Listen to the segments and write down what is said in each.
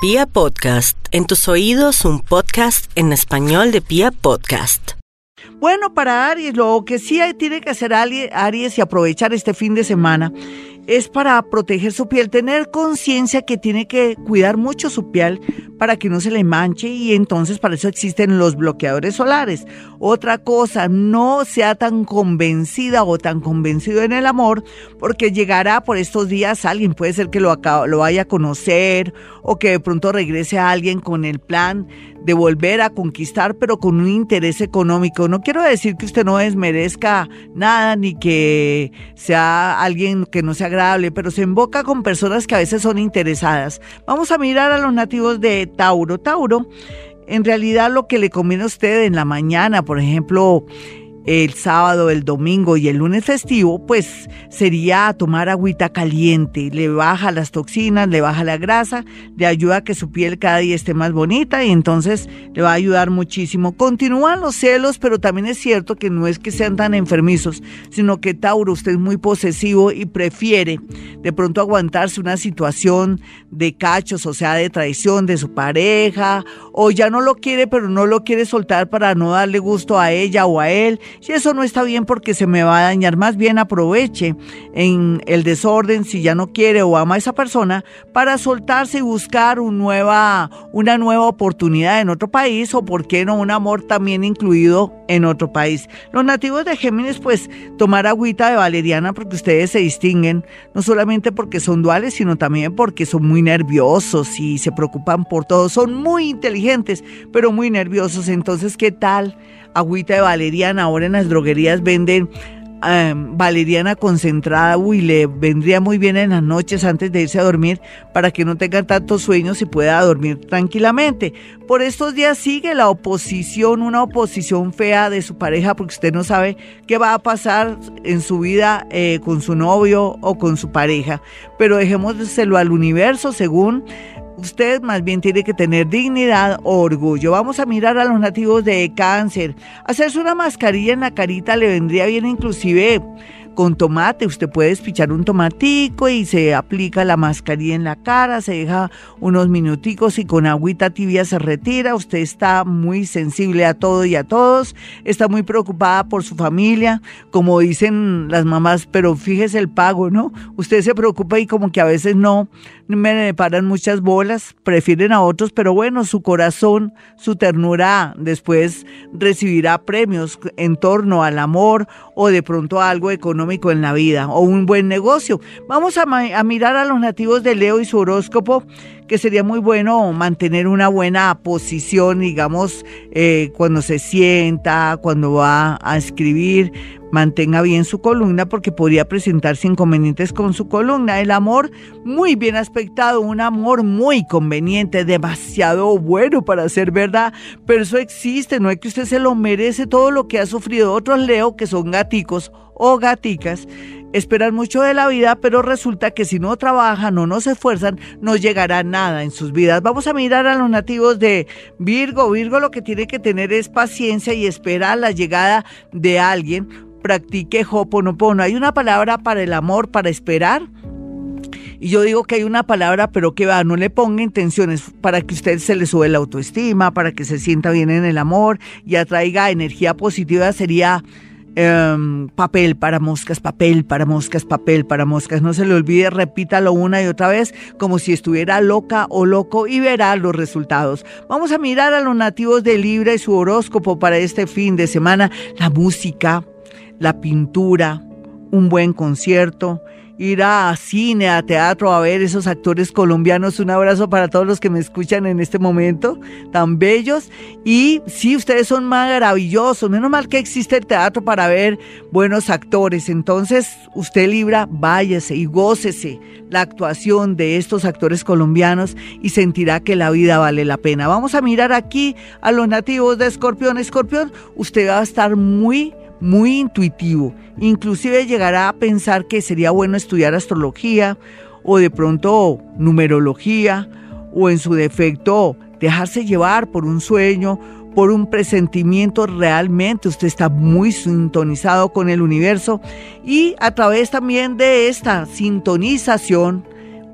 Pia Podcast, en tus oídos un podcast en español de Pia Podcast. Bueno, para Aries, lo que sí tiene que hacer Aries y aprovechar este fin de semana es para proteger su piel, tener conciencia que tiene que cuidar mucho su piel para que no se le manche y entonces para eso existen los bloqueadores solares. Otra cosa, no sea tan convencida o tan convencido en el amor porque llegará por estos días alguien, puede ser que lo, lo vaya a conocer o que de pronto regrese a alguien con el plan de volver a conquistar, pero con un interés económico. No quiero decir que usted no desmerezca nada ni que sea alguien que no sea pero se invoca con personas que a veces son interesadas. Vamos a mirar a los nativos de Tauro. Tauro, en realidad lo que le conviene a usted en la mañana, por ejemplo, el sábado, el domingo y el lunes festivo, pues sería tomar agüita caliente. Le baja las toxinas, le baja la grasa, le ayuda a que su piel cada día esté más bonita y entonces le va a ayudar muchísimo. Continúan los celos, pero también es cierto que no es que sean tan enfermizos, sino que Tauro, usted es muy posesivo y prefiere de pronto aguantarse una situación de cachos, o sea, de traición de su pareja, o ya no lo quiere, pero no lo quiere soltar para no darle gusto a ella o a él si eso no está bien porque se me va a dañar, más bien aproveche en el desorden si ya no quiere o ama a esa persona para soltarse y buscar nueva, una nueva oportunidad en otro país o por qué no un amor también incluido en otro país. Los nativos de Géminis pues tomar agüita de valeriana porque ustedes se distinguen no solamente porque son duales sino también porque son muy nerviosos y se preocupan por todo, son muy inteligentes pero muy nerviosos, entonces ¿qué tal? Agüita de valeriana. Ahora en las droguerías venden em, valeriana concentrada. Uy, le vendría muy bien en las noches antes de irse a dormir para que no tenga tantos sueños y pueda dormir tranquilamente. Por estos días sigue la oposición, una oposición fea de su pareja porque usted no sabe qué va a pasar en su vida eh, con su novio o con su pareja. Pero dejémoselo al universo según Usted más bien tiene que tener dignidad orgullo. Vamos a mirar a los nativos de cáncer. Hacerse una mascarilla en la carita le vendría bien inclusive con tomate. Usted puede espichar un tomatico y se aplica la mascarilla en la cara, se deja unos minuticos y con agüita tibia se retira. Usted está muy sensible a todo y a todos, está muy preocupada por su familia, como dicen las mamás, pero fíjese el pago, ¿no? Usted se preocupa y como que a veces no me paran muchas bolas, prefieren a otros, pero bueno, su corazón, su ternura después recibirá premios en torno al amor o de pronto algo económico en la vida o un buen negocio. Vamos a, mirar a los nativos de Leo y su horóscopo que sería muy bueno mantener una buena posición, digamos, eh, cuando se sienta, cuando va a escribir, mantenga bien su columna porque podría presentarse inconvenientes con su columna. El amor muy bien aspectado, un amor muy conveniente, demasiado bueno para ser verdad, pero eso existe, no es que usted se lo merece todo lo que ha sufrido. Otros leo que son gaticos o gaticas esperan mucho de la vida, pero resulta que si no trabajan o no se esfuerzan, no llegará nada en sus vidas. Vamos a mirar a los nativos de Virgo. Virgo lo que tiene que tener es paciencia y esperar la llegada de alguien. Practique Hoponopono. Hay una palabra para el amor, para esperar. Y yo digo que hay una palabra, pero que va, no le ponga intenciones para que usted se le sube la autoestima, para que se sienta bien en el amor y atraiga energía positiva, sería Em, papel para moscas, papel para moscas, papel para moscas. No se le olvide, repítalo una y otra vez como si estuviera loca o loco y verá los resultados. Vamos a mirar a los nativos de Libra y su horóscopo para este fin de semana. La música, la pintura, un buen concierto, ir a cine, a teatro, a ver esos actores colombianos. Un abrazo para todos los que me escuchan en este momento, tan bellos. Y sí, ustedes son maravillosos. Menos mal que existe el teatro para ver buenos actores. Entonces, usted Libra, váyase y gócese la actuación de estos actores colombianos y sentirá que la vida vale la pena. Vamos a mirar aquí a los nativos de Escorpión. Escorpión, usted va a estar muy muy intuitivo. Inclusive llegará a pensar que sería bueno estudiar astrología o de pronto numerología o en su defecto dejarse llevar por un sueño, por un presentimiento realmente. Usted está muy sintonizado con el universo y a través también de esta sintonización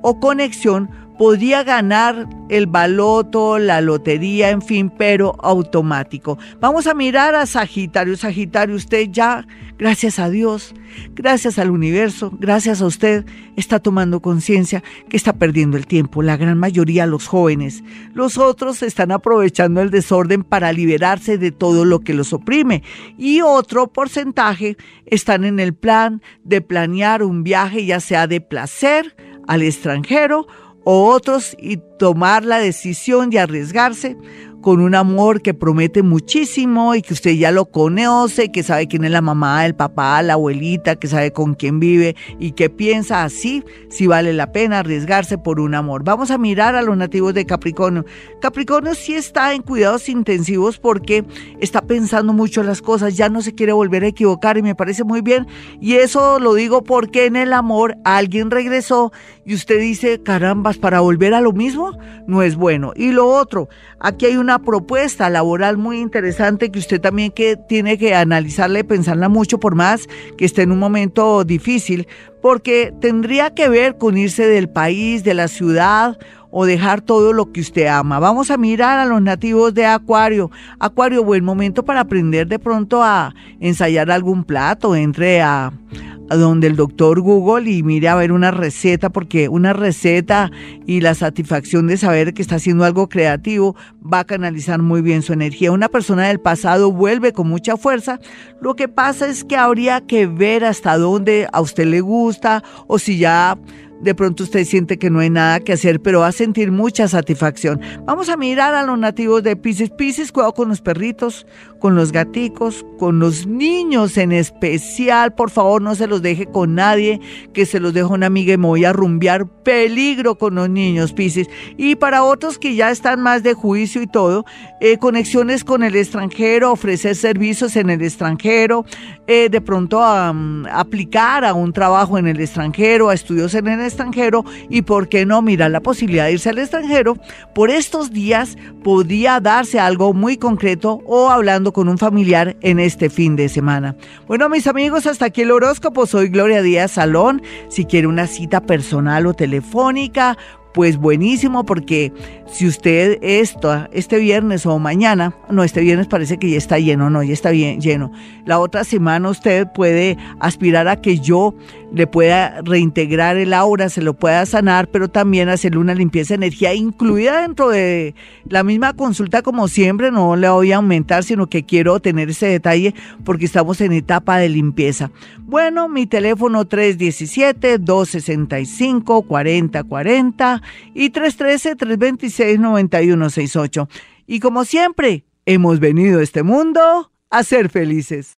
o conexión podía ganar el baloto, la lotería, en fin, pero automático. Vamos a mirar a Sagitario. Sagitario, usted ya, gracias a Dios, gracias al universo, gracias a usted, está tomando conciencia que está perdiendo el tiempo. La gran mayoría, los jóvenes. Los otros están aprovechando el desorden para liberarse de todo lo que los oprime. Y otro porcentaje están en el plan de planear un viaje, ya sea de placer al extranjero o otros y tomar la decisión de arriesgarse con un amor que promete muchísimo y que usted ya lo conoce, que sabe quién es la mamá, el papá, la abuelita, que sabe con quién vive y que piensa así si vale la pena arriesgarse por un amor. Vamos a mirar a los nativos de Capricornio. Capricornio sí está en cuidados intensivos porque está pensando mucho en las cosas, ya no se quiere volver a equivocar y me parece muy bien. Y eso lo digo porque en el amor alguien regresó y usted dice, carambas, para volver a lo mismo no es bueno. Y lo otro, aquí hay una propuesta laboral muy interesante que usted también que tiene que analizarla y pensarla mucho por más que esté en un momento difícil, porque tendría que ver con irse del país, de la ciudad o dejar todo lo que usted ama. Vamos a mirar a los nativos de Acuario. Acuario, buen momento para aprender de pronto a ensayar algún plato, entre a, donde el doctor Google y mire a ver una receta, porque una receta y la satisfacción de saber que está haciendo algo creativo va a canalizar muy bien su energía. Una persona del pasado vuelve con mucha fuerza. Lo que pasa es que habría que ver hasta dónde a usted le gusta o si ya de pronto usted siente que no hay nada que hacer, pero va a sentir mucha satisfacción. Vamos a mirar a los nativos de Pisces. Pisces, cuidado con los perritos, con los gaticos, con los niños en especial. Por favor, no se los deje con nadie, que se los dejo una amiga y me voy a rumbear. Peligro con los niños, Pisces. Y para otros que ya están más de juicio y todo, eh, conexiones con el extranjero, ofrecer servicios en el extranjero, eh, de pronto aplicar a un trabajo en el extranjero, a estudios en el extranjero y por qué no mirar la posibilidad de irse al extranjero. Por estos días podría darse algo muy concreto o hablando con un familiar en este fin de semana. Bueno, mis amigos, hasta aquí el horóscopo. Soy Gloria Díaz Salón. Si quiere una cita personal o telefónica, pues buenísimo porque si usted esto, este viernes o mañana, no, este viernes parece que ya está lleno, no, ya está bien lleno. La otra semana usted puede aspirar a que yo le pueda reintegrar el aura, se lo pueda sanar, pero también hacerle una limpieza de energía incluida dentro de la misma consulta como siempre, no le voy a aumentar, sino que quiero tener ese detalle porque estamos en etapa de limpieza. Bueno, mi teléfono 317-265-4040 y 313-326-9168. Y como siempre, hemos venido a este mundo a ser felices.